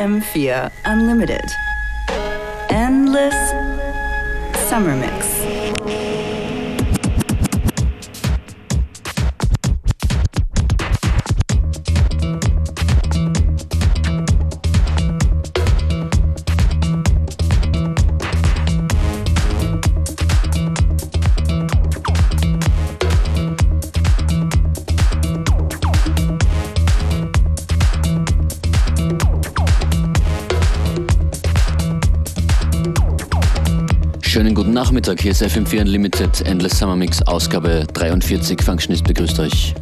FM4 Unlimited. Endless Summer Mix. Nachmittag, hier ist FM4 Unlimited Endless Summer Mix, Ausgabe 43. Functionist begrüßt euch.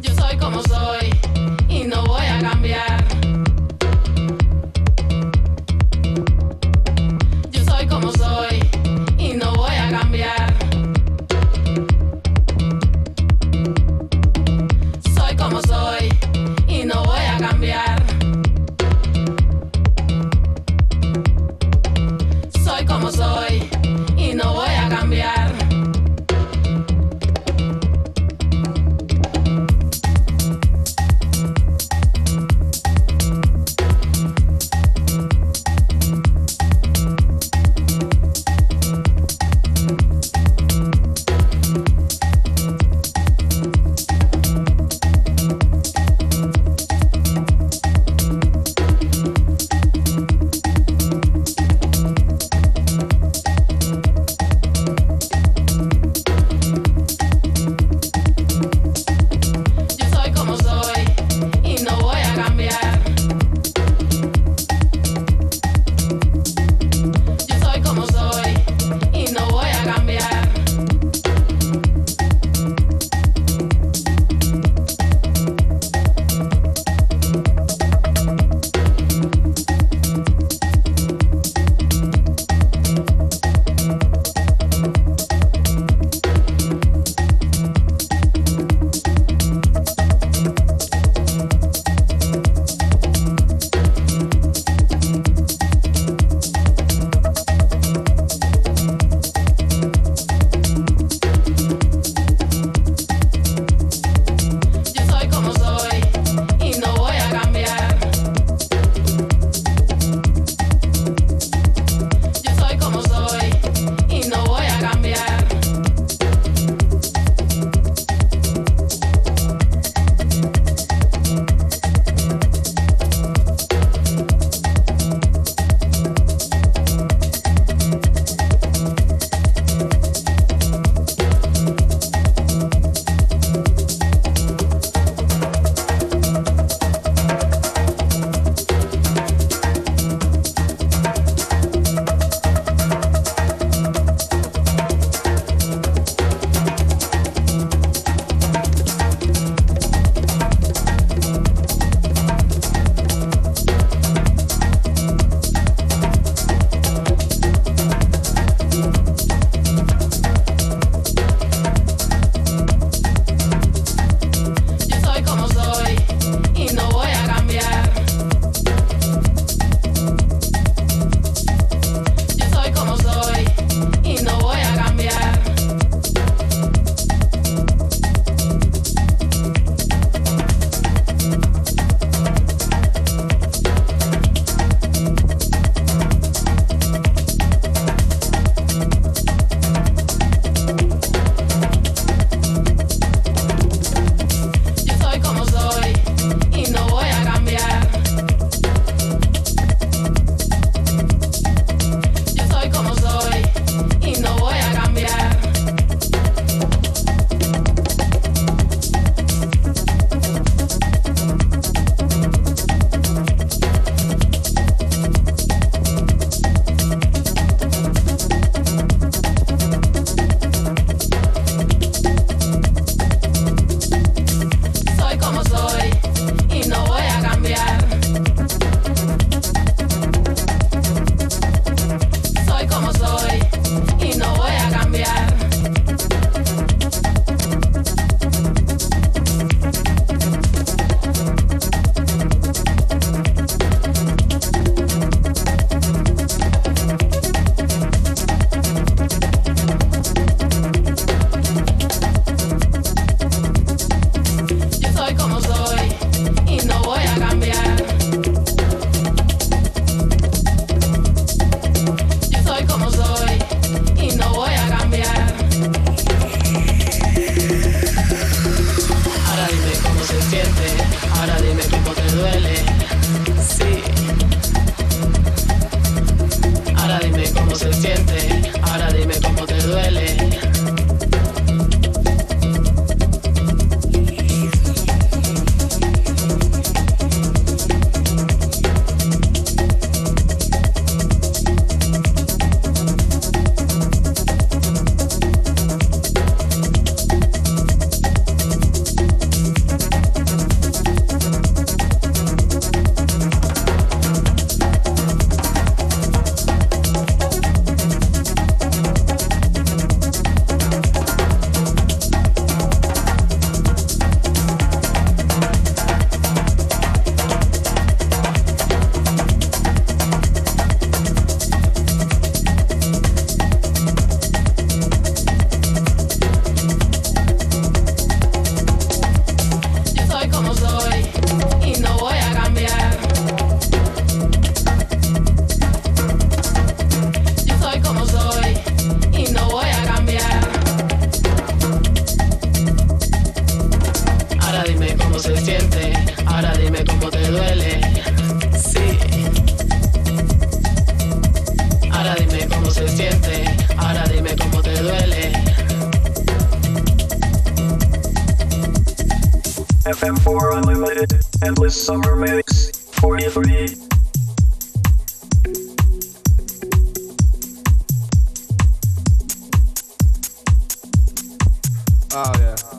Oh, this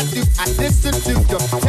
is your mess. This is your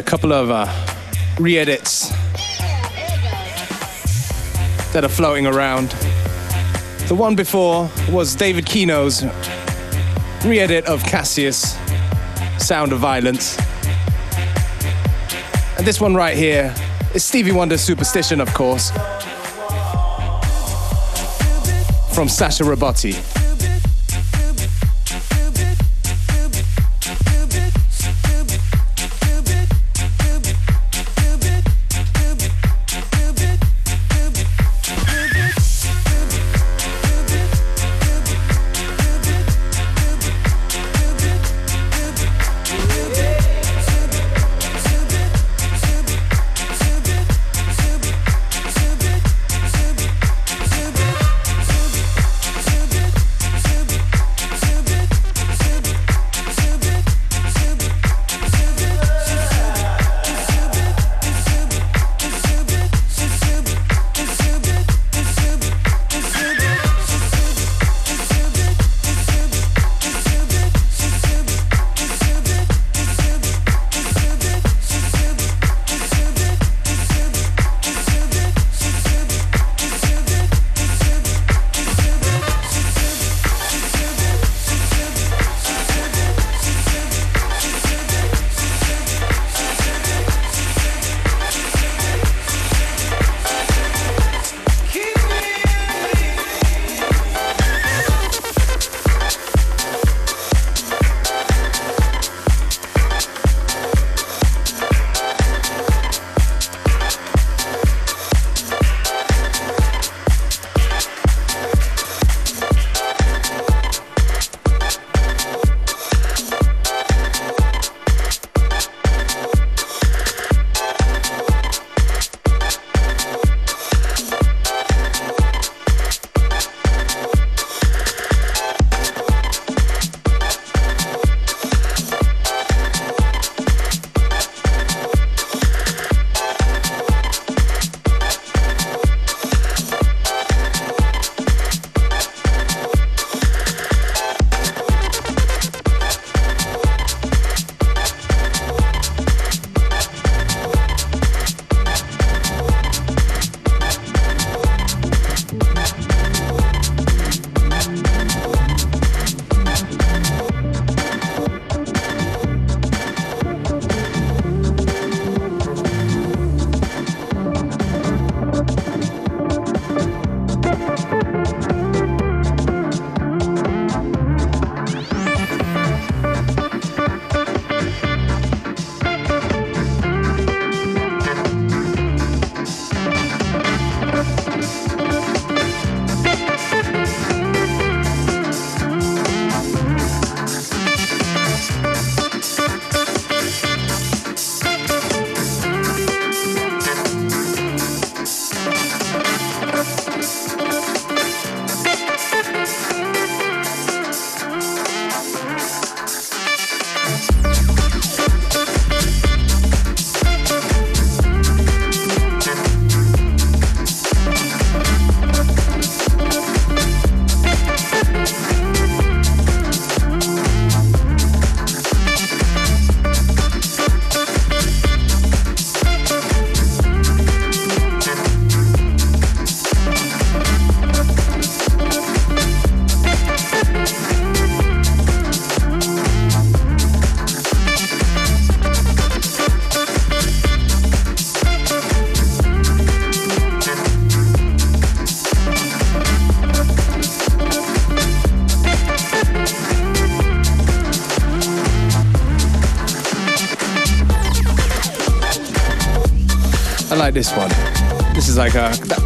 a couple of uh, re edits that are floating around. The one before was David Keno's re edit of Cassius, Sound of Violence. And this one right here is Stevie Wonder's Superstition, of course, from Sasha Robotti.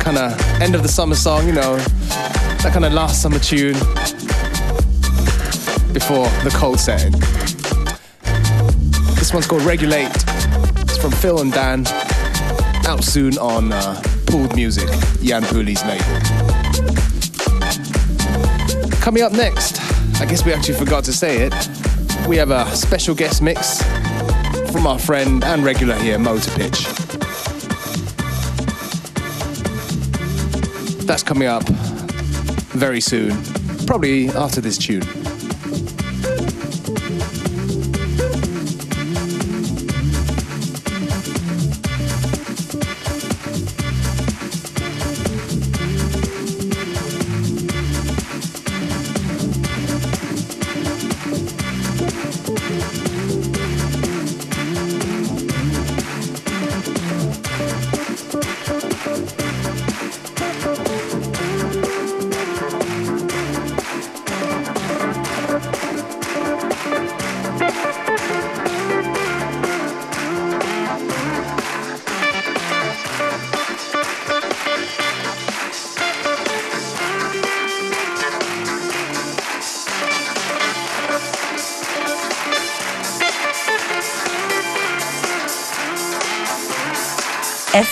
Kind of end of the summer song, you know, that kind of last summer tune before the cold setting. This one's called Regulate. It's from Phil and Dan. Out soon on uh, Pooled Music, Jan Pooley's label. Coming up next, I guess we actually forgot to say it. We have a special guest mix from our friend and regular here, Motor Pitch. That's coming up very soon, probably after this tune.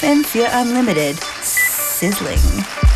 FM4 Unlimited. Sizzling.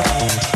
Assim, assim.